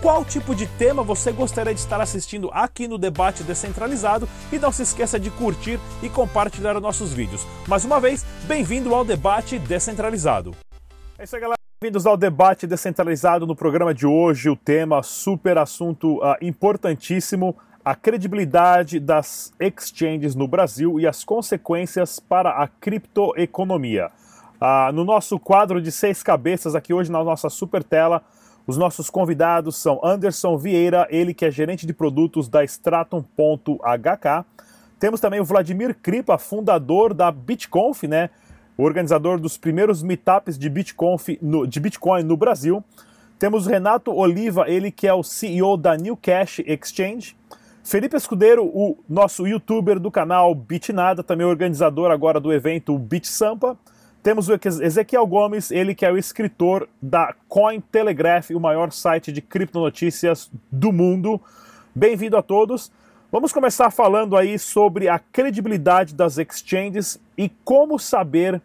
qual tipo de tema você gostaria de estar assistindo aqui no Debate Descentralizado e não se esqueça de curtir e compartilhar nossos vídeos. Mais uma vez, bem-vindo ao Debate Descentralizado. É isso aí, galera. Bem-vindos ao Debate Descentralizado no programa de hoje. O tema, super assunto uh, importantíssimo, a credibilidade das exchanges no Brasil e as consequências para a criptoeconomia. Uh, no nosso quadro de seis cabeças aqui hoje na nossa super tela, os nossos convidados são Anderson Vieira, ele que é gerente de produtos da Stratum.hk. Temos também o Vladimir Kripa, fundador da BitConf, né? O organizador dos primeiros meetups de, BitConf no, de Bitcoin no Brasil. Temos o Renato Oliva, ele que é o CEO da New Cash Exchange. Felipe Escudeiro, o nosso youtuber do canal Bitnada, também organizador agora do evento BitSampa. Sampa. Temos o Ezequiel Gomes, ele que é o escritor da Cointelegraph, o maior site de criptonotícias do mundo. Bem-vindo a todos. Vamos começar falando aí sobre a credibilidade das exchanges e como saber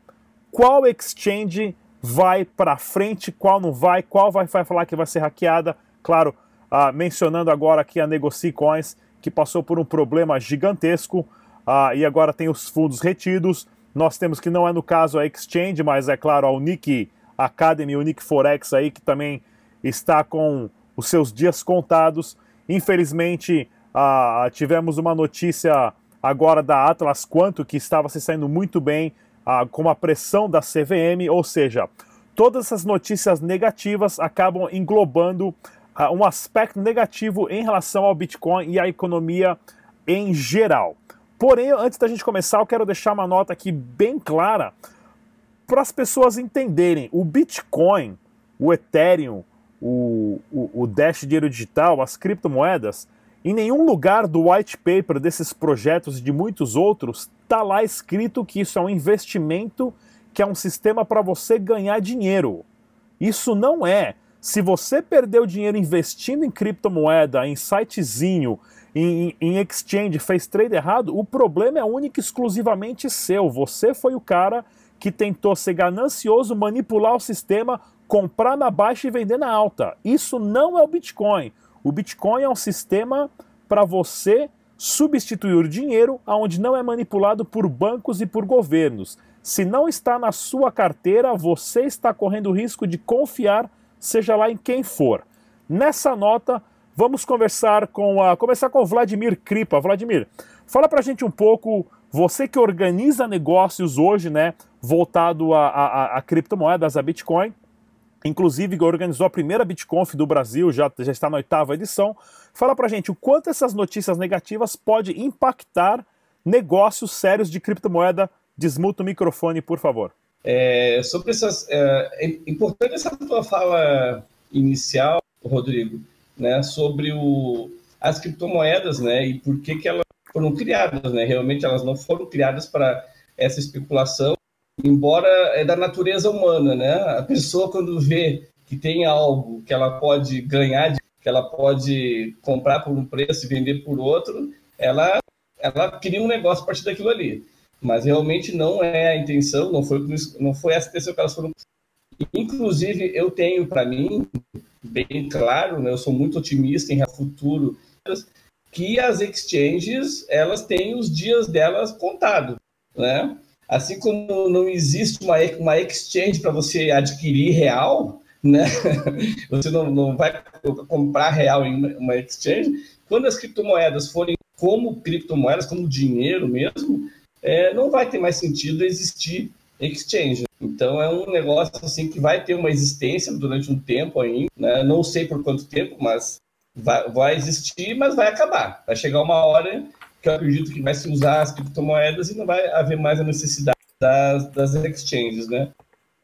qual exchange vai para frente, qual não vai, qual vai, vai falar que vai ser hackeada. Claro, ah, mencionando agora aqui a Negoci Coins, que passou por um problema gigantesco ah, e agora tem os fundos retidos. Nós temos que não é no caso a Exchange, mas é claro a Unique Academy, Unique Forex aí, que também está com os seus dias contados. Infelizmente, ah, tivemos uma notícia agora da Atlas Quanto, que estava se saindo muito bem ah, com a pressão da CVM, ou seja, todas essas notícias negativas acabam englobando ah, um aspecto negativo em relação ao Bitcoin e à economia em geral. Porém, antes da gente começar, eu quero deixar uma nota aqui bem clara para as pessoas entenderem. O Bitcoin, o Ethereum, o, o, o Dash Dinheiro Digital, as criptomoedas, em nenhum lugar do white paper desses projetos e de muitos outros está lá escrito que isso é um investimento, que é um sistema para você ganhar dinheiro. Isso não é. Se você perdeu dinheiro investindo em criptomoeda, em sitezinho, em, em exchange, fez trade errado, o problema é único e exclusivamente seu. Você foi o cara que tentou ser ganancioso, manipular o sistema, comprar na baixa e vender na alta. Isso não é o Bitcoin. O Bitcoin é um sistema para você substituir o dinheiro aonde não é manipulado por bancos e por governos. Se não está na sua carteira, você está correndo o risco de confiar, seja lá em quem for. Nessa nota, Vamos conversar com a começar com o Vladimir Kripa. Vladimir, fala pra gente um pouco, você que organiza negócios hoje, né, voltado a, a, a criptomoedas, a Bitcoin, inclusive organizou a primeira BitConf do Brasil, já, já está na oitava edição. Fala pra gente o quanto essas notícias negativas podem impactar negócios sérios de criptomoeda. Desmuta o microfone, por favor. É, sobre essas. É, é importante essa tua fala inicial, Rodrigo, né, sobre o, as criptomoedas, né, e por que, que elas foram criadas, né? Realmente elas não foram criadas para essa especulação, embora é da natureza humana, né? A pessoa quando vê que tem algo que ela pode ganhar, que ela pode comprar por um preço e vender por outro, ela ela cria um negócio a partir daquilo ali. Mas realmente não é a intenção, não foi não foi essa intenção que elas foram. Inclusive eu tenho para mim bem claro, né? eu sou muito otimista em futuro, que as exchanges elas têm os dias delas contados, né? Assim como não existe uma, uma exchange para você adquirir real, né? Você não, não vai comprar real em uma exchange. Quando as criptomoedas forem como criptomoedas, como dinheiro mesmo, é, não vai ter mais sentido existir exchange. Então é um negócio assim que vai ter uma existência durante um tempo ainda, né? não sei por quanto tempo, mas vai, vai existir, mas vai acabar. Vai chegar uma hora que eu acredito que vai se usar as criptomoedas e não vai haver mais a necessidade das, das exchanges, né?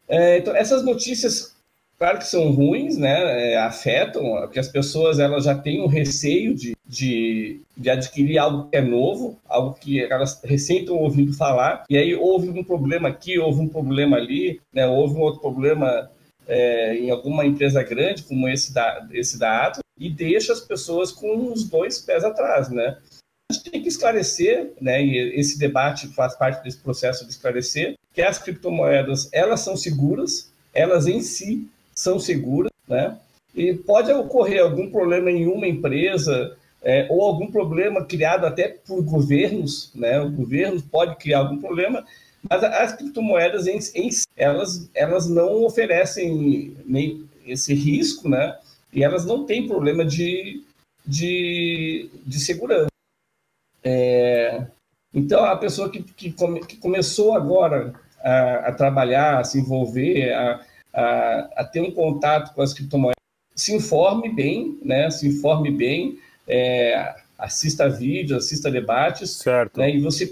É, então essas notícias Claro que são ruins, né? É, afetam, porque as pessoas elas já têm um receio de, de, de, adquirir algo que é novo, algo que elas recém estão ouvindo falar, e aí houve um problema aqui, houve um problema ali, né? houve um outro problema é, em alguma empresa grande, como esse da, esse da Atos, e deixa as pessoas com os dois pés atrás, né? A gente tem que esclarecer, né, e esse debate faz parte desse processo de esclarecer, que as criptomoedas, elas são seguras, elas em si são seguras, né? E pode ocorrer algum problema em uma empresa é, ou algum problema criado até por governos, né? O governo pode criar algum problema, mas as criptomoedas em, em elas elas não oferecem nem esse risco, né? E elas não têm problema de, de, de segurança. É, então, a pessoa que, que, come, que começou agora a, a, trabalhar, a se envolver, a, a, a ter um contato com as criptomoedas, se informe bem, né? Se informe bem, é, assista vídeos, assista debates, certo. Né? E você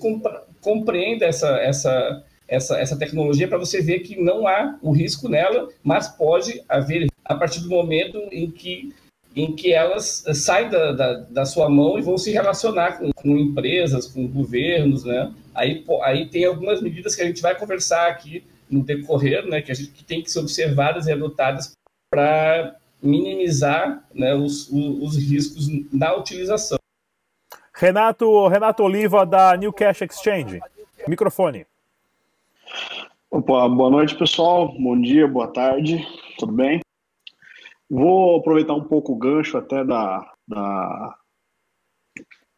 compreenda essa, essa, essa, essa tecnologia para você ver que não há o risco nela, mas pode haver a partir do momento em que em que elas saem da, da, da, sua mão e vão se relacionar com, com, empresas, com governos, né? Aí, aí tem algumas medidas que a gente vai conversar aqui no decorrer, né, que a gente que tem que ser observadas e adotadas para minimizar né, os, os, os, riscos na utilização. Renato, Renato Oliva da New Cash Exchange. Microfone. Opa, boa noite, pessoal. Bom dia, boa tarde. Tudo bem? Vou aproveitar um pouco o gancho até da, da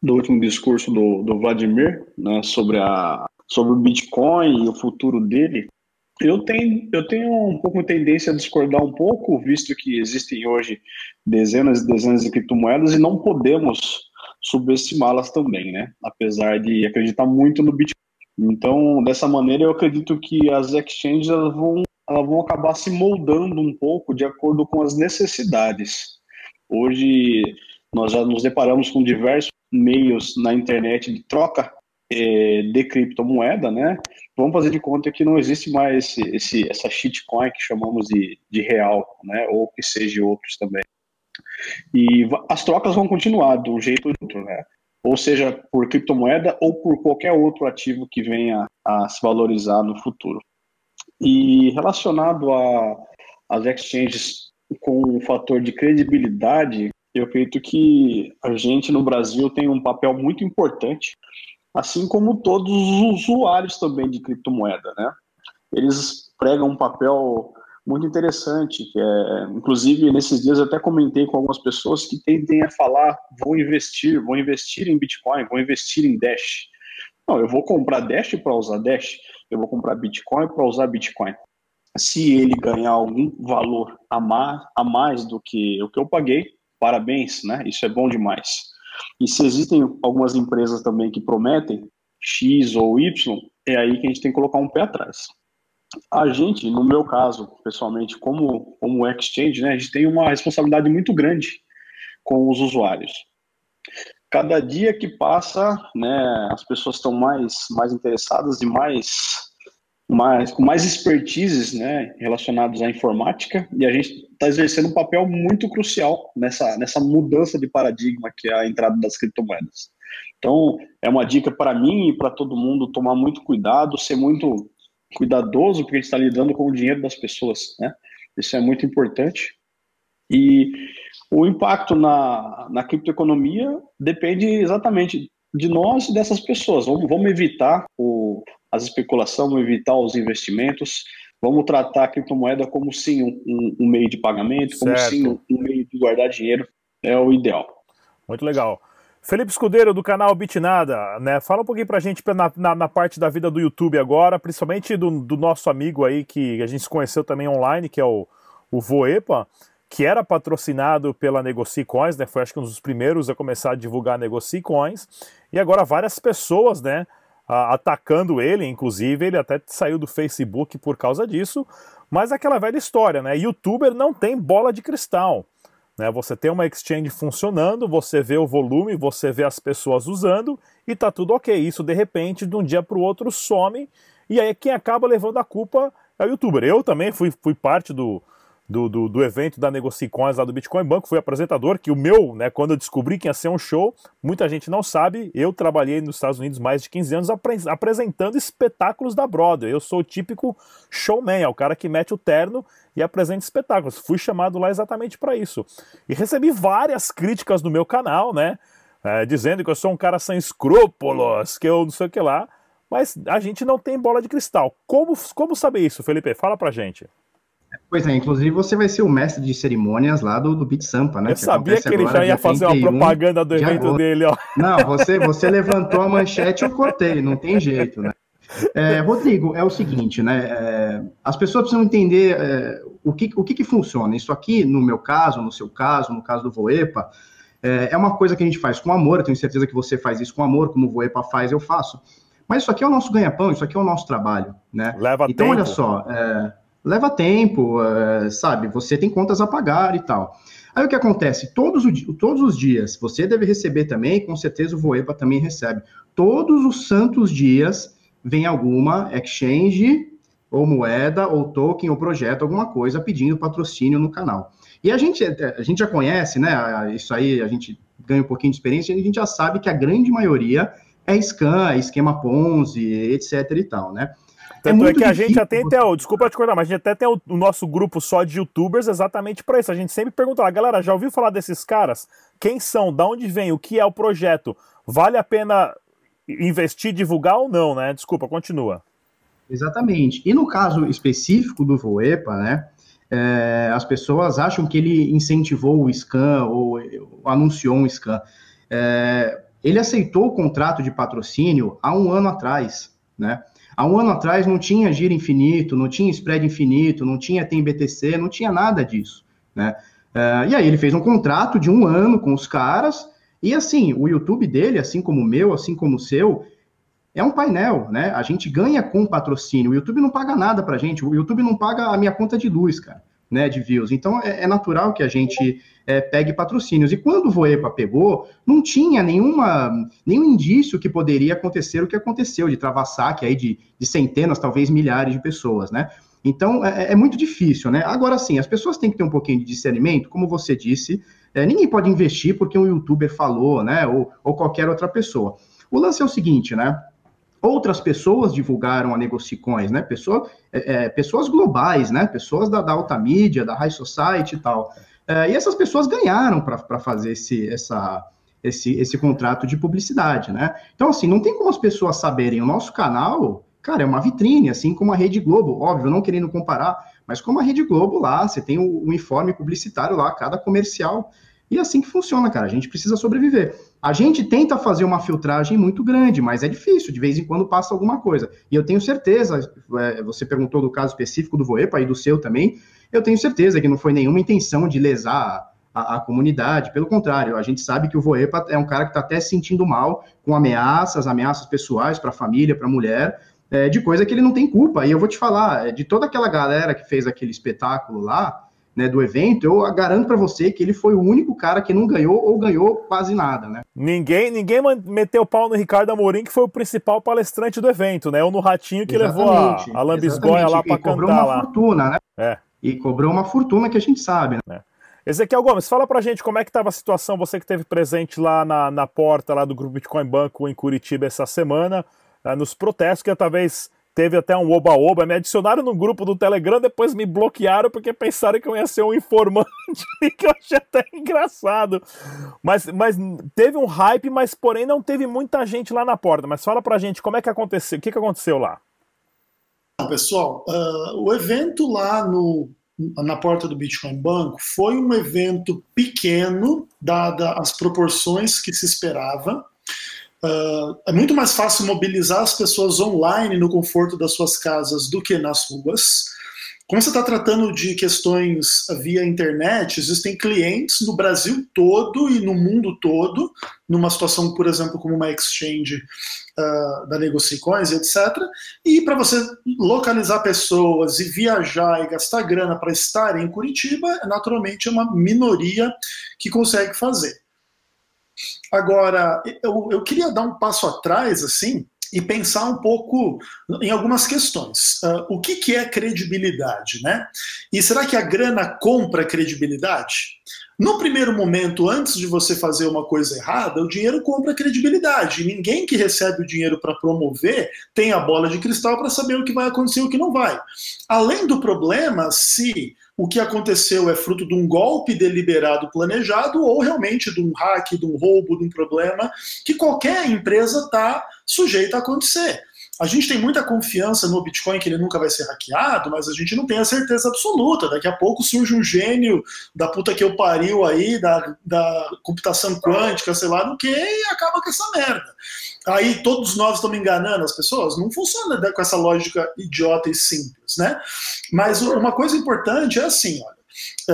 do último discurso do, do Vladimir, né, sobre, a, sobre o Bitcoin e o futuro dele. Eu tenho, eu tenho um pouco tendência a discordar um pouco, visto que existem hoje dezenas e dezenas de criptomoedas e não podemos subestimá-las também, né? Apesar de acreditar muito no Bitcoin. Então, dessa maneira, eu acredito que as exchanges vão, elas vão acabar se moldando um pouco de acordo com as necessidades. Hoje, nós já nos deparamos com diversos meios na internet de troca é, de criptomoeda, né? Vamos fazer de conta que não existe mais esse, esse, essa shitcoin que chamamos de, de real, né? Ou que seja outros também. E as trocas vão continuar um jeito ou outro, né? Ou seja, por criptomoeda ou por qualquer outro ativo que venha a se valorizar no futuro. E relacionado às exchanges com o fator de credibilidade, eu acredito que a gente no Brasil tem um papel muito importante assim como todos os usuários também de criptomoeda, né? Eles pregam um papel muito interessante, que é, inclusive nesses dias até comentei com algumas pessoas que tendem a falar, vou investir, vou investir em Bitcoin, vou investir em Dash. Não, eu vou comprar Dash para usar Dash, eu vou comprar Bitcoin para usar Bitcoin. Se ele ganhar algum valor a mais, a mais do que o que eu paguei, parabéns, né? Isso é bom demais. E se existem algumas empresas também que prometem X ou Y, é aí que a gente tem que colocar um pé atrás. A gente, no meu caso, pessoalmente, como, como exchange, né, a gente tem uma responsabilidade muito grande com os usuários. Cada dia que passa, né, as pessoas estão mais, mais interessadas e mais mais, com mais expertises né, relacionados à informática, e a gente está exercendo um papel muito crucial nessa, nessa mudança de paradigma que é a entrada das criptomoedas. Então, é uma dica para mim e para todo mundo tomar muito cuidado, ser muito cuidadoso, porque a gente está lidando com o dinheiro das pessoas. Né? Isso é muito importante. E o impacto na, na criptoeconomia depende exatamente de nós e dessas pessoas. Vamos, vamos evitar o, as especulações, vamos evitar os investimentos, vamos tratar a criptomoeda como sim um, um meio de pagamento, como certo. sim um, um, meio de guardar dinheiro, é o ideal. Muito legal. Felipe Escudeiro, do canal Bitnada, né? Fala um pouquinho pra gente na, na, na parte da vida do YouTube agora, principalmente do, do, nosso amigo aí que a gente se conheceu também online, que é o, o Voepa, que era patrocinado pela Negoci Coins, né? Foi acho que um dos primeiros a começar a divulgar a Negoci Coins. E agora várias pessoas, né? Atacando ele, inclusive ele até saiu do Facebook por causa disso, mas aquela velha história, né? Youtuber não tem bola de cristal. Né? Você tem uma exchange funcionando, você vê o volume, você vê as pessoas usando e tá tudo ok. Isso de repente, de um dia para o outro, some, e aí quem acaba levando a culpa é o youtuber. Eu também fui, fui parte do, do, do, do, evento da Negocicoins lá do Bitcoin Banco, fui apresentador, que o meu, né, quando eu descobri que ia ser um show, muita gente não sabe, eu trabalhei nos Estados Unidos mais de 15 anos apre apresentando espetáculos da Broadway. Eu sou o típico showman, é o cara que mete o terno e apresenta espetáculos. Fui chamado lá exatamente para isso. E recebi várias críticas no meu canal, né, é, dizendo que eu sou um cara sem escrúpulos, que eu não sei o que lá, mas a gente não tem bola de cristal. Como, como saber isso, Felipe? Fala pra gente. Pois é, inclusive você vai ser o mestre de cerimônias lá do, do Beat Sampa, né? Eu que sabia que ele já ia fazer uma propaganda do evento dele, ó. Não, você, você levantou a manchete e eu cortei, não tem jeito, né? É, Rodrigo, é o seguinte, né? É, as pessoas precisam entender é, o, que, o que, que funciona. Isso aqui, no meu caso, no seu caso, no caso do Voepa, é, é uma coisa que a gente faz com amor. Eu tenho certeza que você faz isso com amor, como o Voepa faz, eu faço. Mas isso aqui é o nosso ganha-pão, isso aqui é o nosso trabalho, né? Leva então, tempo. olha só, é, leva tempo, é, sabe? Você tem contas a pagar e tal. Aí o que acontece? Todos, o, todos os dias, você deve receber também, com certeza o Voepa também recebe. Todos os santos dias vem alguma exchange, ou moeda, ou token, ou projeto, alguma coisa pedindo patrocínio no canal. E a gente, a gente já conhece, né? Isso aí, a gente ganha um pouquinho de experiência, a gente já sabe que a grande maioria é scam, é esquema Ponzi, etc e tal, né? Tanto é, é que a gente até tem, o, desculpa te cortar, mas a gente até tem o, o nosso grupo só de youtubers exatamente para isso. A gente sempre pergunta lá, galera, já ouviu falar desses caras? Quem são? Da onde vem? O que é o projeto? Vale a pena investir, divulgar ou não, né? Desculpa, continua. Exatamente. E no caso específico do Voepa, né? É, as pessoas acham que ele incentivou o scan ou, ou anunciou um scan. É, ele aceitou o contrato de patrocínio há um ano atrás, né? Há um ano atrás não tinha giro infinito, não tinha spread infinito, não tinha tem BTC, não tinha nada disso, né? Uh, e aí ele fez um contrato de um ano com os caras, e assim, o YouTube dele, assim como o meu, assim como o seu, é um painel, né? A gente ganha com patrocínio. O YouTube não paga nada pra gente, o YouTube não paga a minha conta de luz, cara, né? De views. Então é, é natural que a gente é, pegue patrocínios. E quando o Voepa pegou, não tinha nenhuma, nenhum indício que poderia acontecer o que aconteceu, de travar saque aí de, de centenas, talvez milhares de pessoas, né? Então é, é, muito difícil, né? Agora sim, as pessoas têm que ter um pouquinho de discernimento, como você disse, é, ninguém pode investir porque um youtuber falou, né? Ou, ou qualquer outra pessoa. O lance é o seguinte, né? Outras pessoas divulgaram a Negocicoins, né? Pessoa, é, é, pessoas globais, né? Pessoas da, da alta mídia, da high society e tal. É, e essas pessoas ganharam para fazer esse, essa, esse, esse contrato de publicidade, né? Então, assim, não tem como as pessoas saberem. O nosso canal, cara, é uma vitrine, assim como a Rede Globo. Óbvio, não querendo comparar, mas como a Rede Globo lá, você tem o, o informe publicitário lá, cada comercial. E é assim que funciona, cara. A gente precisa sobreviver. A gente tenta fazer uma filtragem muito grande, mas é difícil, de vez em quando passa alguma coisa. E eu tenho certeza, é, você perguntou do caso específico do Voepa e do seu também, eu tenho certeza que não foi nenhuma intenção de lesar a, a, comunidade, pelo contrário, a gente sabe que o Voepa é um cara que está até se sentindo mal com ameaças, ameaças pessoais para a família, para a mulher, é, de coisa que ele não tem culpa. E eu vou te falar, é, de toda aquela galera que fez aquele espetáculo lá, né, do evento, eu garanto para você que ele foi o único cara que não ganhou ou ganhou quase nada, né? Ninguém, ninguém meteu pau no Ricardo Amorim, que foi o principal palestrante do evento, né? Ou no Ratinho que exatamente, levou a, a Lambisgoia lá para cantar uma lá. fortuna, né? É e cobrou uma fortuna que a gente sabe. Né? É. Ezequiel Gomes, fala pra gente como é que estava a situação, você que esteve presente lá na, na porta lá do Grupo Bitcoin Banco em Curitiba essa semana, uh, nos protestos, que talvez teve até um oba-oba, me adicionaram no grupo do Telegram, depois me bloquearam porque pensaram que eu ia ser um informante, que eu achei até engraçado. Mas, mas teve um hype, mas porém não teve muita gente lá na porta. Mas fala pra gente como é que aconteceu, o que, que aconteceu lá? Pessoal, uh, o evento lá no, na porta do Bitcoin Banco foi um evento pequeno, dada as proporções que se esperava. Uh, é muito mais fácil mobilizar as pessoas online no conforto das suas casas do que nas ruas. Como você está tratando de questões via internet, existem clientes no Brasil todo e no mundo todo, numa situação, por exemplo, como uma exchange uh, da Negocicoins, etc. E para você localizar pessoas e viajar e gastar grana para estar em Curitiba, naturalmente é uma minoria que consegue fazer. Agora, eu, eu queria dar um passo atrás, assim, e pensar um pouco em algumas questões. Uh, o que, que é credibilidade, né? E será que a grana compra credibilidade? No primeiro momento, antes de você fazer uma coisa errada, o dinheiro compra credibilidade. Ninguém que recebe o dinheiro para promover tem a bola de cristal para saber o que vai acontecer e o que não vai. Além do problema, se o que aconteceu é fruto de um golpe deliberado planejado ou realmente de um hack, de um roubo, de um problema que qualquer empresa está sujeita a acontecer. A gente tem muita confiança no Bitcoin que ele nunca vai ser hackeado, mas a gente não tem a certeza absoluta. Daqui a pouco surge um gênio da puta que eu pariu aí, da, da computação quântica, sei lá no que, e acaba com essa merda. Aí todos nós estamos enganando as pessoas? Não funciona com essa lógica idiota e simples, né? Mas uma coisa importante é assim, olha,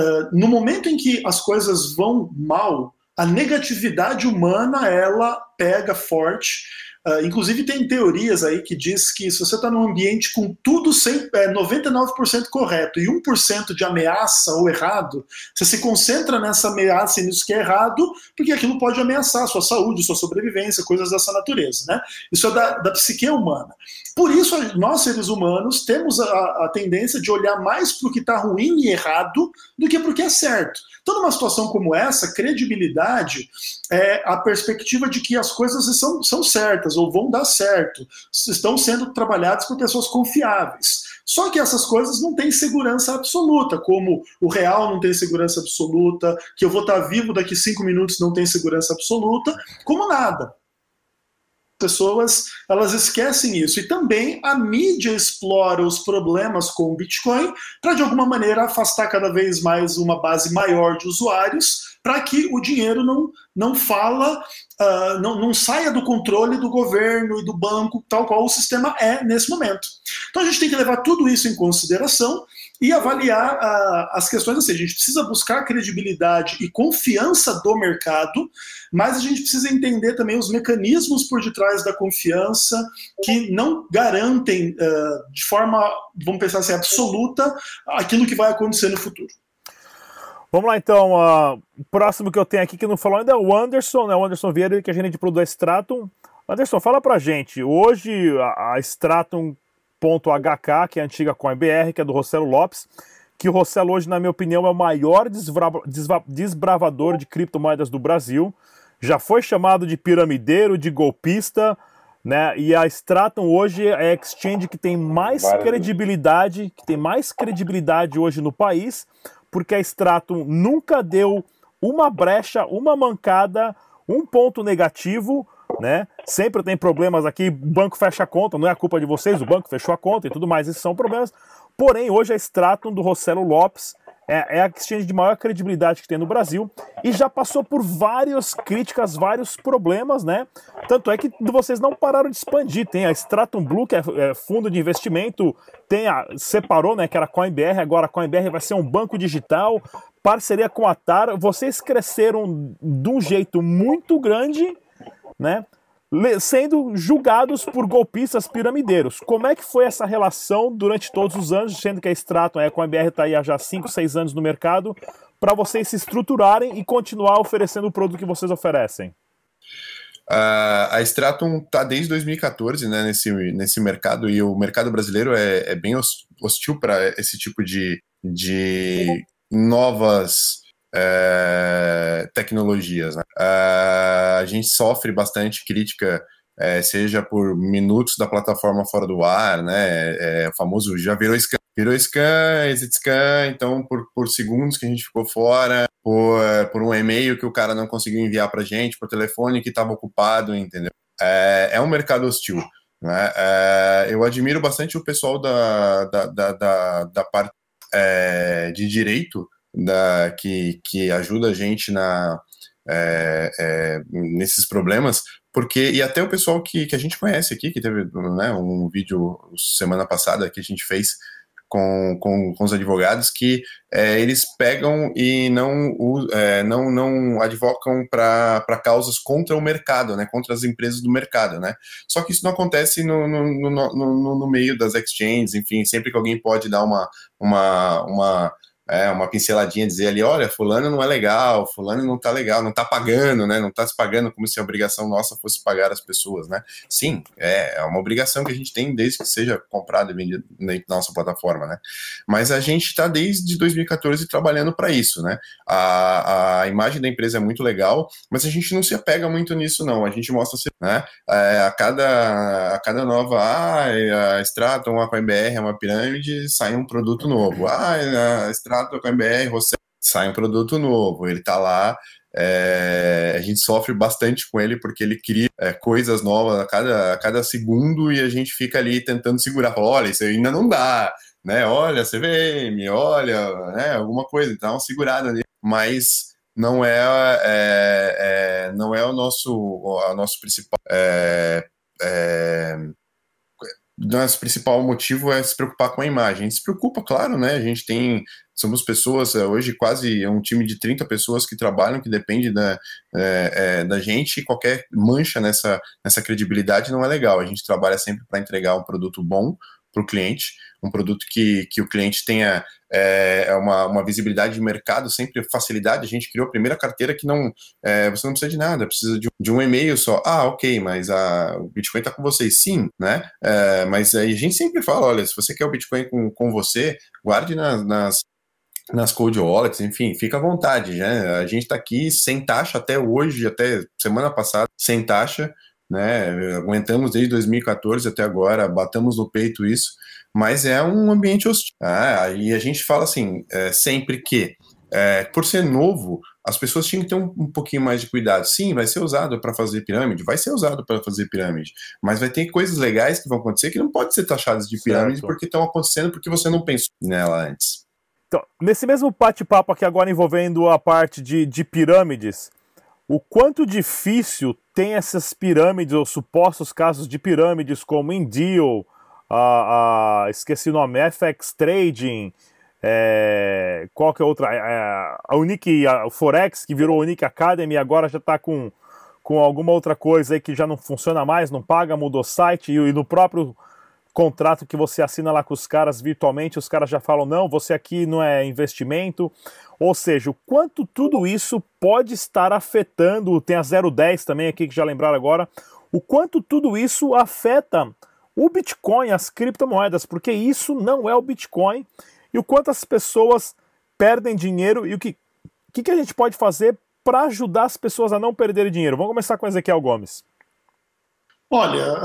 uh, no momento em que as coisas vão mal, a negatividade humana ela pega forte Uh, inclusive tem teorias aí que diz que se você está num ambiente com tudo sem, é, 99% correto e 1% de ameaça ou errado, você se concentra nessa ameaça e nisso que é errado, porque aquilo pode ameaçar a sua saúde, sua sobrevivência, coisas dessa natureza. Né? Isso é da, da psique humana. Por isso, nós seres humanos temos a, a tendência de olhar mais para o que está ruim e errado do que para o que é certo. Então, numa situação como essa, credibilidade é a perspectiva de que as coisas são, são certas ou vão dar certo, estão sendo trabalhadas por pessoas confiáveis. Só que essas coisas não têm segurança absoluta, como o real não tem segurança absoluta, que eu vou estar vivo daqui cinco minutos não tem segurança absoluta, como nada pessoas elas esquecem isso. E também a mídia explora os problemas com o Bitcoin para, de alguma maneira, afastar cada vez mais uma base maior de usuários para que o dinheiro não, não fala, uh, não, não saia do controle do governo e do banco, tal qual o sistema é nesse momento. Então a gente tem que levar tudo isso em consideração e avaliar uh, as questões assim. A gente precisa buscar credibilidade e confiança do mercado, mas a gente precisa entender também os mecanismos por detrás da confiança que não garantem uh, de forma, vamos pensar assim, absoluta aquilo que vai acontecer no futuro. Vamos lá então, uh, o próximo que eu tenho aqui que não falou ainda é o Anderson, né? O Anderson Vieira, que é gerente de produto da Stratum. Anderson, fala pra gente, hoje a, a Stratum HK, que é a antiga CoinBR, que é do Rossello Lopes, que o Rossello hoje, na minha opinião, é o maior desbravador de criptomoedas do Brasil. Já foi chamado de piramideiro, de golpista, né? E a Stratum hoje é a exchange que tem mais credibilidade, que tem mais credibilidade hoje no país, porque a Stratum nunca deu uma brecha, uma mancada, um ponto negativo né? Sempre tem problemas aqui, banco fecha a conta, não é a culpa de vocês, o banco fechou a conta e tudo mais, esses são problemas. Porém, hoje a Stratum do Rossello Lopes é, é, a exchange de maior credibilidade que tem no Brasil e já passou por várias críticas, vários problemas, né? Tanto é que vocês não pararam de expandir. Tem a Stratum Blue, que é, é fundo de investimento, tem a separou, né? Que era a CoinBR, agora a CoinBR vai ser um banco digital, parceria com a TAR. Vocês cresceram de um jeito muito grande né? Sendo julgados por golpistas piramideiros. Como é que foi essa relação durante todos os anos, sendo que a Stratum, a EcoMBR está aí há já 5, 6 anos no mercado, para vocês se estruturarem e continuar oferecendo o produto que vocês oferecem? Uh, a Stratum está desde 2014 né, nesse, nesse mercado e o mercado brasileiro é, é bem hostil para esse tipo de, de novas é, tecnologias. Né? É, a gente sofre bastante crítica, é, seja por minutos da plataforma fora do ar, né? É, o famoso já virou scan, virou scan, exit scan, então por, por segundos que a gente ficou fora, por, por um e-mail que o cara não conseguiu enviar para gente, por telefone que estava ocupado, entendeu? É, é um mercado hostil. Né? É, eu admiro bastante o pessoal da, da, da, da, da parte é, de direito da, que, que ajuda a gente na, é, é, nesses problemas, porque, e até o pessoal que, que a gente conhece aqui, que teve né, um vídeo semana passada que a gente fez com, com, com os advogados, que é, eles pegam e não, é, não, não advocam para causas contra o mercado, né, contra as empresas do mercado. Né? Só que isso não acontece no, no, no, no, no meio das exchanges, enfim, sempre que alguém pode dar uma, uma, uma é, uma pinceladinha, dizer ali, olha, fulano não é legal, fulano não tá legal, não tá pagando, né? Não tá se pagando como se a obrigação nossa fosse pagar as pessoas, né? Sim, é, é uma obrigação que a gente tem desde que seja comprado e vendido na nossa plataforma, né? Mas a gente está desde 2014 trabalhando para isso, né? A, a imagem da empresa é muito legal, mas a gente não se apega muito nisso, não. A gente mostra, né? É, a cada a cada nova, ah, a Stratum, a BR é uma pirâmide, sai um produto novo. Ah, a Stratum, a BR, você sai um produto novo. Ele está lá é, a gente sofre bastante com ele porque ele cria é, coisas novas a cada, a cada segundo e a gente fica ali tentando segurar. Olha, isso ainda não dá, né? Olha, CVM, olha, né? Alguma coisa, então uma segurada ali. Mas não é, é, é, não é o nosso, o nosso principal. É, é, nosso principal motivo é se preocupar com a imagem. A gente se preocupa, claro, né? A gente tem. Somos pessoas, é, hoje quase é um time de 30 pessoas que trabalham, que depende da, é, é, da gente, e qualquer mancha nessa, nessa credibilidade não é legal. A gente trabalha sempre para entregar um produto bom para o cliente, um produto que, que o cliente tenha é, uma, uma visibilidade de mercado, sempre facilidade. A gente criou a primeira carteira que não é, você não precisa de nada, precisa de, de um e-mail só. Ah, ok, mas a, o Bitcoin está com vocês, sim, né? É, mas aí a gente sempre fala: olha, se você quer o Bitcoin com, com você, guarde nas, nas nas cold wallets, enfim, fica à vontade, né? A gente está aqui sem taxa até hoje, até semana passada, sem taxa né? Aguentamos desde 2014 até agora, batamos no peito isso, mas é um ambiente hostil. Ah, e a gente fala assim, é, sempre que, é, por ser novo, as pessoas tinham que ter um, um pouquinho mais de cuidado. Sim, vai ser usado para fazer pirâmide, vai ser usado para fazer pirâmide, mas vai ter coisas legais que vão acontecer que não podem ser taxadas de pirâmide certo. porque estão acontecendo porque você não pensou nela antes. Então, nesse mesmo bate-papo aqui agora envolvendo a parte de, de pirâmides, o quanto difícil tem essas pirâmides ou supostos casos de pirâmides como Indeal, a, a, esqueci o nome, FX Trading, é, qual que é outra? É, a Unique, a Forex, que virou Unique Academy, agora já está com, com alguma outra coisa aí que já não funciona mais, não paga, mudou site, e, e no próprio contrato que você assina lá com os caras virtualmente, os caras já falam: não, você aqui não é investimento. Ou seja, o quanto tudo isso pode estar afetando, tem a 010 também aqui que já lembraram agora, o quanto tudo isso afeta o Bitcoin, as criptomoedas, porque isso não é o Bitcoin, e o quanto as pessoas perdem dinheiro e o que, que, que a gente pode fazer para ajudar as pessoas a não perderem dinheiro. Vamos começar com Ezequiel Gomes. Olha,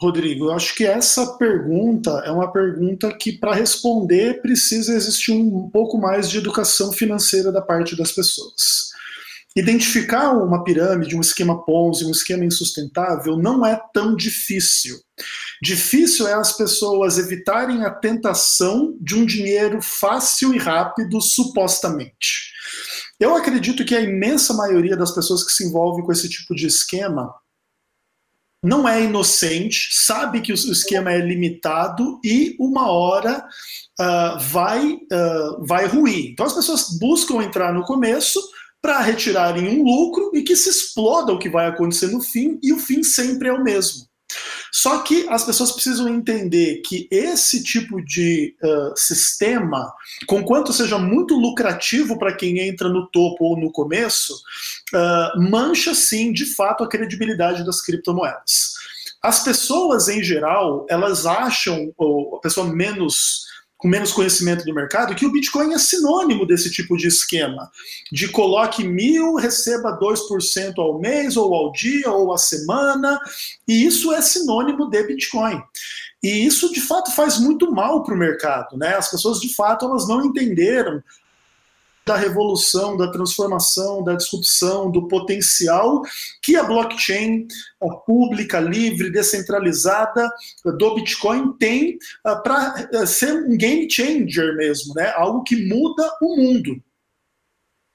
Rodrigo, eu acho que essa pergunta é uma pergunta que, para responder, precisa existir um pouco mais de educação financeira da parte das pessoas. Identificar uma pirâmide, um esquema Ponzi, um esquema insustentável não é tão difícil. Difícil é as pessoas evitarem a tentação de um dinheiro fácil e rápido, supostamente. Eu acredito que a imensa maioria das pessoas que se envolvem com esse tipo de esquema não é inocente, sabe que o esquema é limitado e uma hora uh, vai, uh, vai ruir. Então as pessoas buscam entrar no começo para retirarem um lucro e que se exploda o que vai acontecer no fim, e o fim sempre é o mesmo. Só que as pessoas precisam entender que esse tipo de uh, sistema, conquanto seja muito lucrativo para quem entra no topo ou no começo, uh, mancha sim, de fato, a credibilidade das criptomoedas. As pessoas, em geral, elas acham, ou a pessoa menos com menos conhecimento do mercado, que o Bitcoin é sinônimo desse tipo de esquema. De coloque mil, receba 2% ao mês, ou ao dia, ou à semana, e isso é sinônimo de Bitcoin. E isso, de fato, faz muito mal para o mercado. Né? As pessoas, de fato, elas não entenderam da revolução, da transformação, da disrupção, do potencial que a blockchain a pública, livre, descentralizada do Bitcoin tem uh, para uh, ser um game changer mesmo, né? algo que muda o mundo.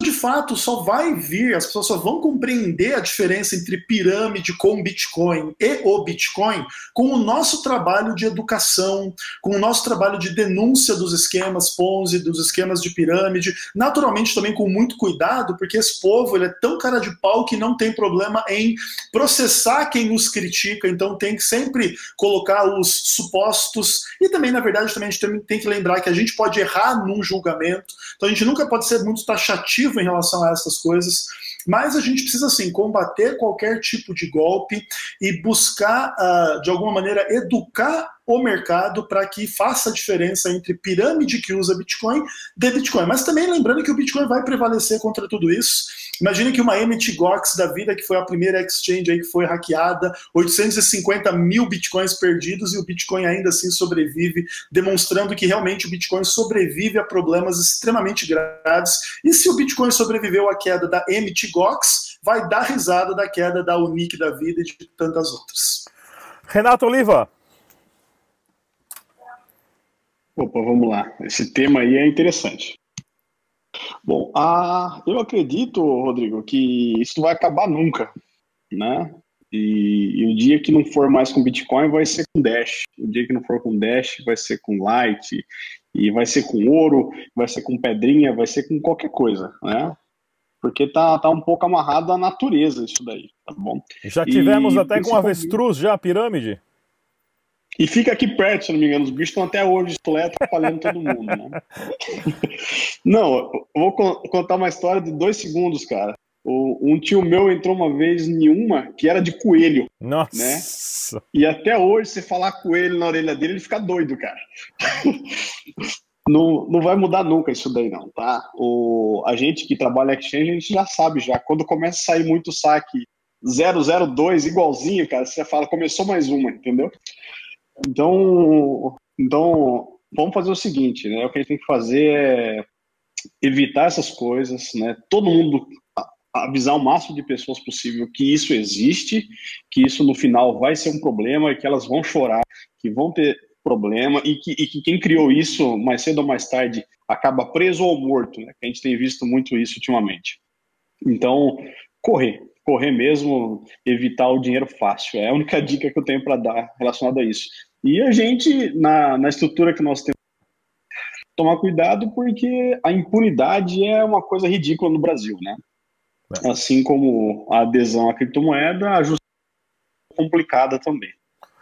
De fato só vai vir, as pessoas só vão compreender a diferença entre pirâmide com Bitcoin e o Bitcoin com o nosso trabalho de educação, com o nosso trabalho de denúncia dos esquemas Ponzi, dos esquemas de pirâmide, naturalmente também com muito cuidado, porque esse povo ele é tão cara de pau que não tem problema em processar quem os critica, então tem que sempre colocar os supostos e também, na verdade, também a gente tem que lembrar que a gente pode errar num julgamento, então a gente nunca pode ser muito taxativo em relação a essas coisas, mas a gente precisa, assim, combater qualquer tipo de golpe e buscar, uh, de alguma maneira, educar o mercado para que faça a diferença entre pirâmide que usa Bitcoin de Bitcoin. Mas também lembrando que o Bitcoin vai prevalecer contra tudo isso. Imagine que uma MTGOX da vida, que foi a primeira exchange aí que foi hackeada, 850 mil Bitcoins perdidos e o Bitcoin ainda assim sobrevive, demonstrando que realmente o Bitcoin sobrevive a problemas extremamente graves. E se o Bitcoin sobreviveu à queda da MTGOX, vai dar risada da queda da Unique da vida e de tantas outras. Renato Oliva, Opa, vamos lá. Esse tema aí é interessante. Bom, a, eu acredito, Rodrigo, que isso não vai acabar nunca, né? E, e, o dia que não for mais com Bitcoin vai ser com Dash. O dia que não for com Dash vai ser com Light, e vai ser com ouro, vai ser com pedrinha, vai ser com qualquer coisa, né? Porque tá, tá um pouco amarrado à natureza isso daí, tá bom? Já tivemos e, até com avestruz já a pirâmide? E fica aqui perto, se não me engano. Os bichos estão até hoje esqueleto falando todo mundo, né? não, eu vou contar uma história de dois segundos, cara. Um tio meu entrou uma vez em uma que era de coelho. Nossa! Né? E até hoje, você falar coelho na orelha dele, ele fica doido, cara. Não, não vai mudar nunca isso daí, não, tá? O, a gente que trabalha exchange, a gente já sabe já. Quando começa a sair muito saque 002 igualzinho, cara, você fala, começou mais uma, entendeu? Então, então, vamos fazer o seguinte, né? O que a gente tem que fazer é evitar essas coisas, né? Todo mundo avisar o máximo de pessoas possível que isso existe, que isso no final vai ser um problema e que elas vão chorar, que vão ter problema e que, e que quem criou isso, mais cedo ou mais tarde, acaba preso ou morto, né? A gente tem visto muito isso ultimamente. Então, correr, correr mesmo, evitar o dinheiro fácil. É a única dica que eu tenho para dar relacionada a isso. E a gente, na, na estrutura que nós temos, tomar cuidado porque a impunidade é uma coisa ridícula no Brasil, né? É. Assim como a adesão à criptomoeda, a justiça é complicada também.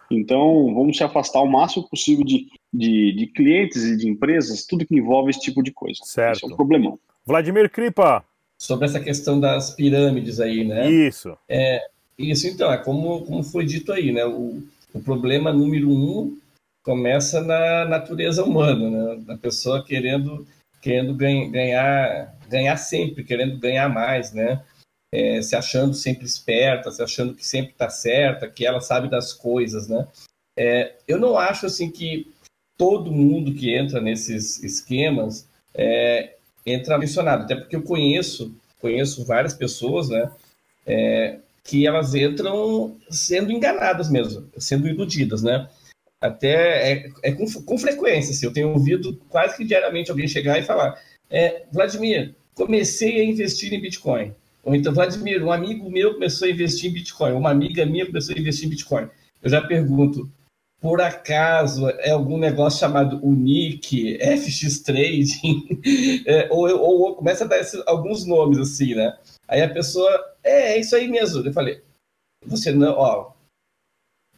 Então, vamos se afastar o máximo possível de, de, de, clientes e de empresas, tudo que envolve esse tipo de coisa. Certo. Esse é um problemão. Vladimir Kripa. Sobre essa questão das pirâmides aí, né? Isso. É, isso, então, é como, como foi dito aí, né? O, o problema número um começa na natureza humana, né? Na pessoa querendo querendo ganhar ganhar sempre, querendo ganhar mais, né? É, se achando sempre esperta, se achando que sempre está certa, que ela sabe das coisas, né? É, eu não acho assim que todo mundo que entra nesses esquemas é, entra mencionado, até porque eu conheço conheço várias pessoas, né? É, que elas entram sendo enganadas mesmo, sendo iludidas, né? Até é, é com, com, frequência, assim, eu tenho ouvido quase que diariamente alguém chegar e falar: é, Vladimir, comecei a investir em Bitcoin. Ou então, Vladimir, um amigo meu começou a investir em Bitcoin, uma amiga minha começou a investir em Bitcoin. Eu já pergunto: por acaso é algum negócio chamado Unique, FX Trading, é, ou, ou, ou, começa a dar esses, alguns nomes assim, né? Aí a pessoa, é, é isso aí mesmo. Eu falei, você não, ó,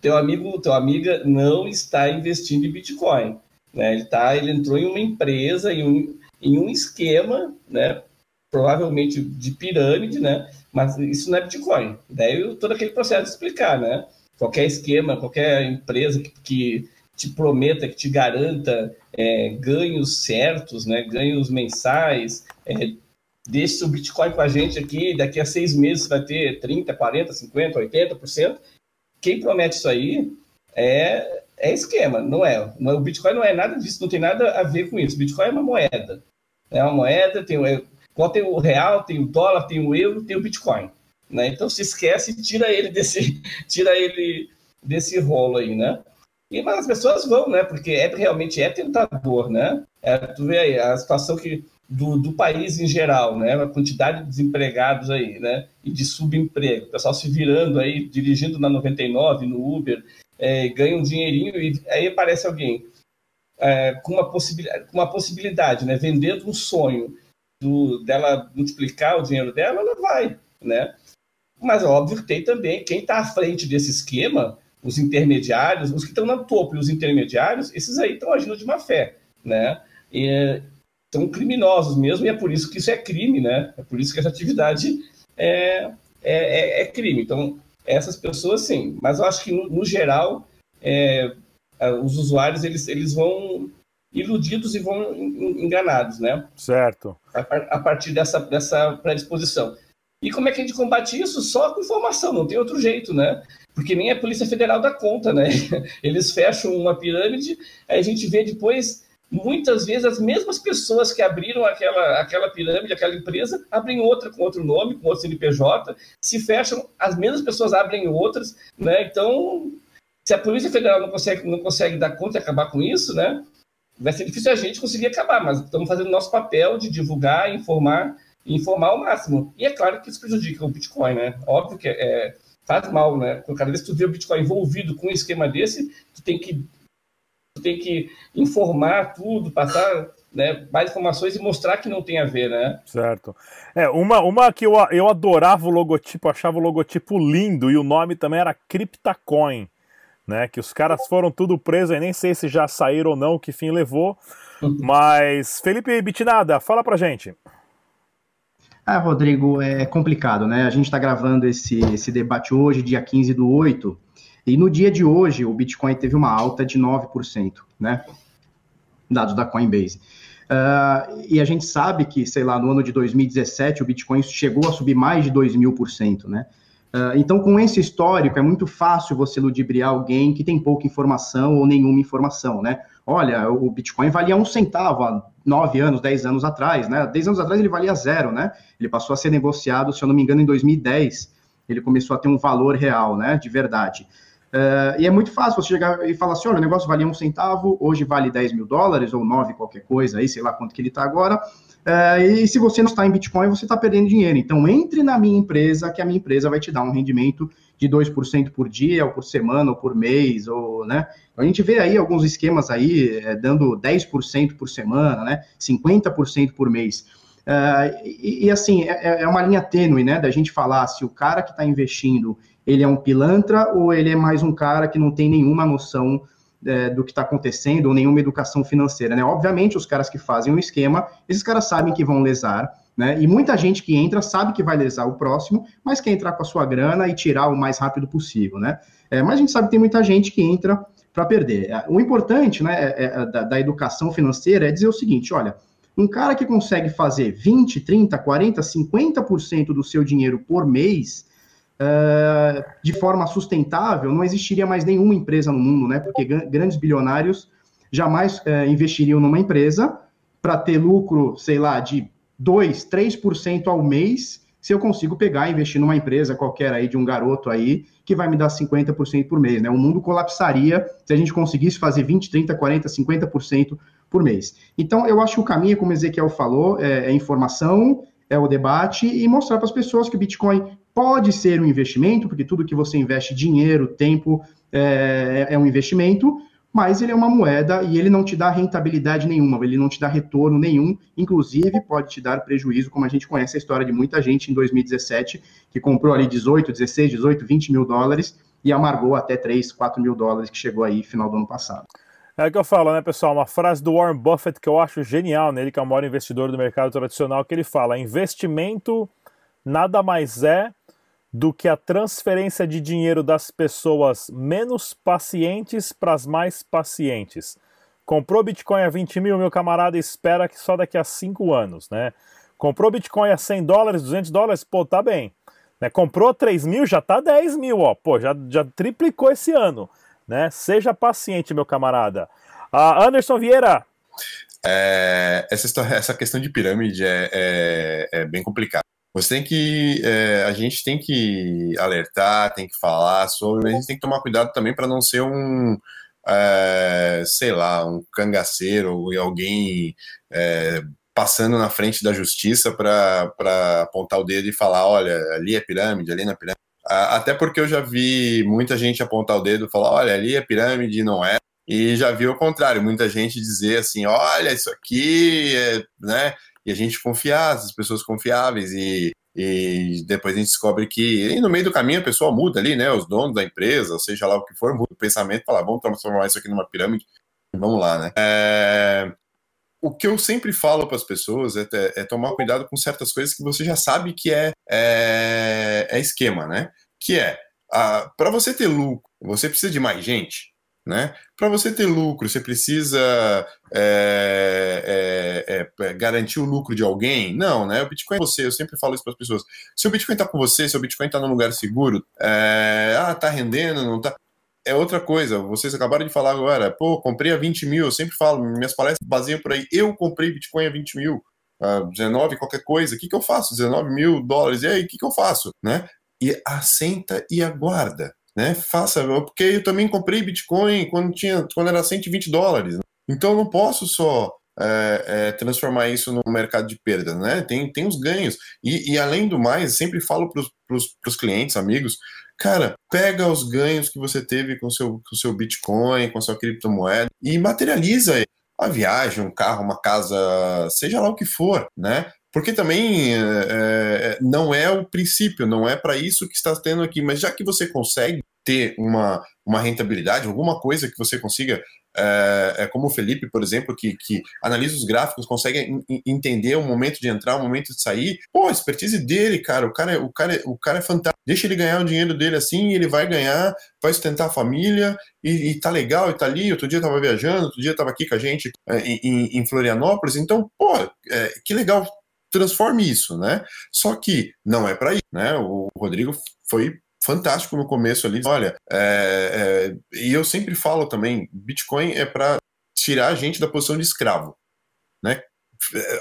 teu amigo, teu amiga não está investindo em Bitcoin, né? Ele tá, ele entrou em uma empresa, em um, em um esquema, né? Provavelmente de pirâmide, né? Mas isso não é Bitcoin. Daí todo aquele processo de explicar, né? Qualquer esquema, qualquer empresa que, que te prometa, que te garanta é, ganhos certos, né? Ganhos mensais, é, deixe o Bitcoin com a gente aqui, daqui a seis meses vai ter 30, 40, 50, 80%. Quem promete isso aí é, é esquema, não é. O Bitcoin não é nada disso, não tem nada a ver com isso. O Bitcoin é uma moeda. É uma moeda, tem, qual tem o real, tem o dólar, tem o euro, tem o Bitcoin. Né? Então se esquece e tira ele desse, tira ele desse rolo aí, né? E, mas as pessoas vão, né? Porque é, realmente é tentador, né? É, tu vê aí a situação que do, do, país em geral, né? A quantidade de desempregados aí, né? E de subemprego, o pessoal se virando aí, dirigindo na 99, no Uber, é, ganha um dinheirinho e aí aparece alguém é, com, uma possibilidade, com uma possibilidade, né? Vendendo um sonho do, dela multiplicar o dinheiro dela, ela vai, né? Mas óbvio que tem também quem está à frente desse esquema, os intermediários, os que estão no topo e os intermediários, esses aí estão agindo de má fé, né? E, são criminosos mesmo, e é por isso que isso é crime, né? É por isso que essa atividade é, é, é, é crime. Então, essas pessoas, sim. Mas eu acho que, no, no geral, é, os usuários, eles, eles vão iludidos e vão enganados, né? Certo. A, a partir dessa, dessa predisposição. E como é que a gente combate isso? Só com informação, não tem outro jeito, né? Porque nem a Polícia Federal dá conta, né? Eles fecham uma pirâmide, aí a gente vê depois, muitas vezes, as mesmas pessoas que abriram aquela, aquela pirâmide, aquela empresa, abrem outra com outro nome, com outro CNPJ, se fecham, as mesmas pessoas abrem outras, né? Então, se a Polícia Federal não consegue, não consegue dar conta e acabar com isso, né? Vai ser difícil a gente conseguir acabar, mas estamos fazendo nosso papel de divulgar, informar informar ao máximo. E é claro que isso prejudica o Bitcoin, né? Óbvio que é, faz mal, né? Cada vez que tu vê o Bitcoin envolvido com um esquema desse, tu tem que, tu tem que informar tudo, passar né, mais informações e mostrar que não tem a ver, né? Certo. É, uma, uma que eu, eu adorava o logotipo, achava o logotipo lindo e o nome também era CryptaCoin, né? Que os caras foram tudo presos, e nem sei se já saíram ou não, que fim levou. Mas, Felipe Bitnada, fala pra gente. Ah, Rodrigo, é complicado, né? A gente está gravando esse, esse debate hoje, dia 15 do 8, e no dia de hoje o Bitcoin teve uma alta de 9%, né? Dados da Coinbase. Uh, e a gente sabe que, sei lá, no ano de 2017 o Bitcoin chegou a subir mais de 2 mil por cento, né? Uh, então, com esse histórico, é muito fácil você ludibriar alguém que tem pouca informação ou nenhuma informação, né? Olha, o Bitcoin valia um centavo há nove anos, dez anos atrás, né? Dez anos atrás ele valia zero, né? Ele passou a ser negociado, se eu não me engano, em 2010. Ele começou a ter um valor real, né? De verdade. Uh, e é muito fácil você chegar e falar assim: olha, o negócio valia um centavo, hoje vale 10 mil dólares ou nove qualquer coisa, aí sei lá quanto que ele está agora. Uh, e se você não está em Bitcoin, você está perdendo dinheiro. Então, entre na minha empresa, que a minha empresa vai te dar um rendimento de 2% por dia, ou por semana, ou por mês, ou, né? A gente vê aí alguns esquemas aí é, dando 10% por semana, né? 50% por mês. Uh, e, e, assim, é, é, uma linha tênue, né? Da gente falar se o cara que está investindo, ele é um pilantra ou ele é mais um cara que não tem nenhuma noção é, do que está acontecendo ou nenhuma educação financeira, né? Obviamente, os caras que fazem o esquema, esses caras sabem que vão lesar, né? E muita gente que entra sabe que vai lesar o próximo, mas quer entrar com a sua grana e tirar o mais rápido possível, né? É, mas a gente sabe que tem muita gente que entra para perder. É, o importante né, é, é, da, da, educação financeira é dizer o seguinte: olha, um cara que consegue fazer 20, 30, 40, 50% do seu dinheiro por mês uh, de forma sustentável, não existiria mais nenhuma empresa no mundo, né? Porque grandes bilionários jamais uh, investiriam numa empresa para ter lucro, sei lá, de 2, 3% ao mês se eu consigo pegar e investir numa empresa qualquer aí de um garoto aí que vai me dar 50% por mês, né? O mundo colapsaria se a gente conseguisse fazer 20, 30, 40, 50% por mês. Então, eu acho que o caminho, como Ezequiel falou, é, é informação, é o debate e mostrar para as pessoas que o Bitcoin pode ser um investimento, porque tudo que você investe, dinheiro, tempo, é, é um investimento, mas ele é uma moeda e ele não te dá rentabilidade nenhuma, ele não te dá retorno nenhum, inclusive pode te dar prejuízo, como a gente conhece a história de muita gente em 2017 que comprou ali 18, 16, 18, 20 mil dólares e amargou até 3, 4 mil dólares que chegou aí final do ano passado. É o que eu falo, né, pessoal? Uma frase do Warren Buffett que eu acho genial, né? ele que é o maior investidor do mercado tradicional, que ele fala: investimento nada mais é do que a transferência de dinheiro das pessoas menos pacientes para as mais pacientes. Comprou Bitcoin a 20 mil, meu camarada espera que só daqui a 5 anos, né? Comprou Bitcoin a 100 dólares, 200 dólares, pô, tá bem. Né? Comprou 3 mil, já tá 10 mil, ó, pô, já, já triplicou esse ano, né? Seja paciente, meu camarada. Uh, Anderson Vieira. É, essa, história, essa questão de pirâmide é, é, é bem complicada. Você tem que. É, a gente tem que alertar, tem que falar sobre, mas a gente tem que tomar cuidado também para não ser um. É, sei lá, um cangaceiro ou alguém é, passando na frente da justiça para apontar o dedo e falar: olha, ali é pirâmide, ali não é pirâmide. Até porque eu já vi muita gente apontar o dedo e falar: olha, ali é pirâmide, não é. E já vi o contrário, muita gente dizer assim: olha, isso aqui, é, né? E a gente confiar, as pessoas confiáveis, e, e depois a gente descobre que no meio do caminho a pessoa muda ali, né? Os donos da empresa, seja lá o que for, muda o pensamento, fala: vamos transformar isso aqui numa pirâmide, vamos lá, né? É, o que eu sempre falo para as pessoas é, é, tomar cuidado com certas coisas que você já sabe que é, é, é esquema, né? Que é, para você ter lucro, você precisa de mais gente, né? Para você ter lucro, você precisa é, é, é, garantir o lucro de alguém? Não, né? O Bitcoin é você, eu sempre falo isso para as pessoas. Se o Bitcoin está com você, se o Bitcoin está num lugar seguro, é, ah, tá rendendo, não tá é outra coisa. Vocês acabaram de falar agora, pô, comprei a 20 mil. Eu sempre falo, minhas palestras baseiam por aí. Eu comprei Bitcoin a 20 mil, a 19, qualquer coisa. O que, que eu faço? 19 mil dólares. E aí, o que, que eu faço? Né? E assenta e aguarda. Né? Faça, porque eu também comprei Bitcoin quando, tinha, quando era 120 dólares. Né? Então eu não posso só é, é, transformar isso no mercado de perdas, né? Tem, tem os ganhos. E, e além do mais, sempre falo para os clientes, amigos, cara, pega os ganhos que você teve com seu, o seu Bitcoin, com sua criptomoeda e materializa a viagem, um carro, uma casa, seja lá o que for, né? Porque também é não é o princípio, não é para isso que está tendo aqui, mas já que você consegue ter uma, uma rentabilidade, alguma coisa que você consiga é, é, como o Felipe, por exemplo, que, que analisa os gráficos, consegue entender o momento de entrar, o momento de sair. Pô, a expertise dele, cara, o cara, é, o cara, é, o cara é fantástico. Deixa ele ganhar o dinheiro dele assim, ele vai ganhar, vai sustentar a família e, e tá legal, e tá ali. Outro dia eu tava viajando, outro dia eu tava aqui com a gente é, em, em, Florianópolis. Então, pô, é, que legal, transforme isso, né? Só que não é para isso, né? O Rodrigo foi fantástico no começo ali. Olha, é, é, e eu sempre falo também, Bitcoin é para tirar a gente da posição de escravo, né?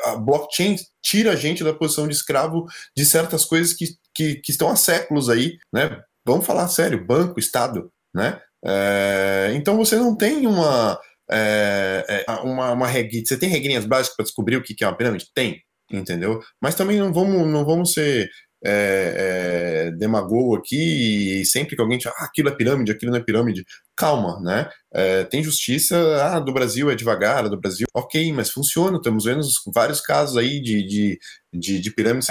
A blockchain tira a gente da posição de escravo de certas coisas que, que, que estão há séculos aí, né? Vamos falar sério, banco, Estado, né? É, então você não tem uma, é, é uma, uma regrinha, você tem regrinhas básicas para descobrir o que é uma pirâmide? Tem, entendeu? Mas também não vamos, não vamos ser é, é, demagogo aqui e sempre que alguém diz, ah, aquilo é pirâmide, aquilo não é pirâmide, calma, né? É, tem justiça, ah, do Brasil é devagar, do Brasil, ok, mas funciona, estamos vendo vários casos aí de, de, de, de pirâmide,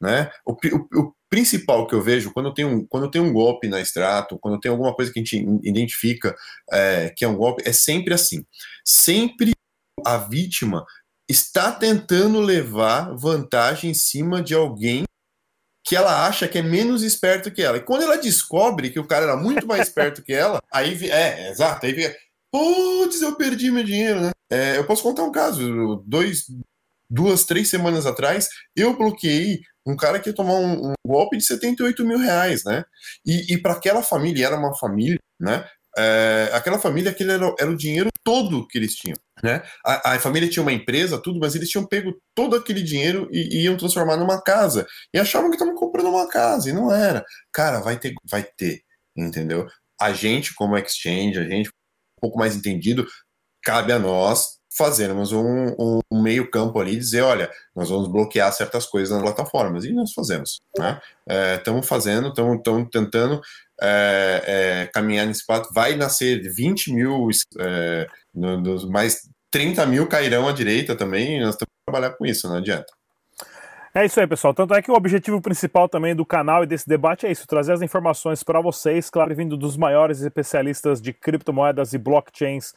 né? O, o, o, principal que eu vejo quando tem um, quando tem um golpe na extrato, quando tem alguma coisa que a gente identifica é, que é um golpe, é sempre assim. Sempre a vítima está tentando levar vantagem em cima de alguém que ela acha que é menos esperto que ela. E quando ela descobre que o cara era muito mais esperto que ela, aí é, é exato, aí fica, putz, eu perdi meu dinheiro, né? É, eu posso contar um caso, dois, duas, três semanas atrás, eu bloqueei um cara que ia tomar um, um golpe de 78 mil reais, né? E, e para aquela família, era uma família, né? É, aquela família, aquele era, era, o dinheiro todo que eles tinham. Né? A, a, família tinha uma empresa, tudo, mas eles tinham pego todo aquele dinheiro e, e iam transformar numa casa. E achavam que estavam comprando uma casa, e não era. Cara, vai ter, vai ter, entendeu? A gente, como exchange, a gente um pouco mais entendido, cabe a nós fazermos um, um, meio campo ali, dizer, olha, nós vamos bloquear certas coisas nas plataformas, e nós fazemos. Estamos né? é, fazendo, estamos tentando é, é, caminhar nesse pato, vai nascer 20 mil, é, no, no, mais 30 mil cairão à direita também, nós temos que trabalhar com isso, não adianta. É isso aí, pessoal. Tanto é que o objetivo principal também do canal e desse debate é isso: trazer as informações para vocês, claro, vindo dos maiores especialistas de criptomoedas e blockchains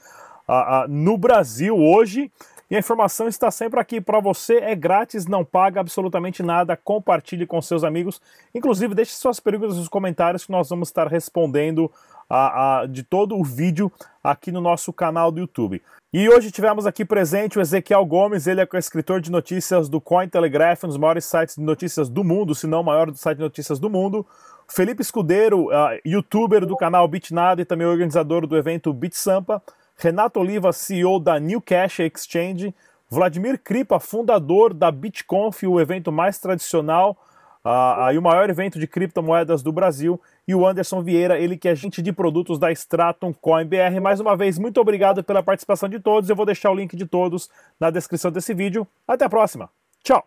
no Brasil hoje. E a informação está sempre aqui para você, é grátis, não paga absolutamente nada. Compartilhe com seus amigos. Inclusive, deixe suas perguntas nos comentários que nós vamos estar respondendo a, a, de todo o vídeo aqui no nosso canal do YouTube. E hoje tivemos aqui presente o Ezequiel Gomes, ele é escritor de notícias do Cointelegraph, um dos maiores sites de notícias do mundo, se não o maior site de notícias do mundo. Felipe Escudeiro, uh, youtuber do canal BitNada e também organizador do evento BitSampa. Renato Oliva, CEO da New Cash Exchange, Vladimir Kripa, fundador da BitConf, o evento mais tradicional aí o maior evento de criptomoedas do Brasil, e o Anderson Vieira, ele que é agente de produtos da Stratum Coin BR. Mais uma vez, muito obrigado pela participação de todos. Eu vou deixar o link de todos na descrição desse vídeo. Até a próxima. Tchau!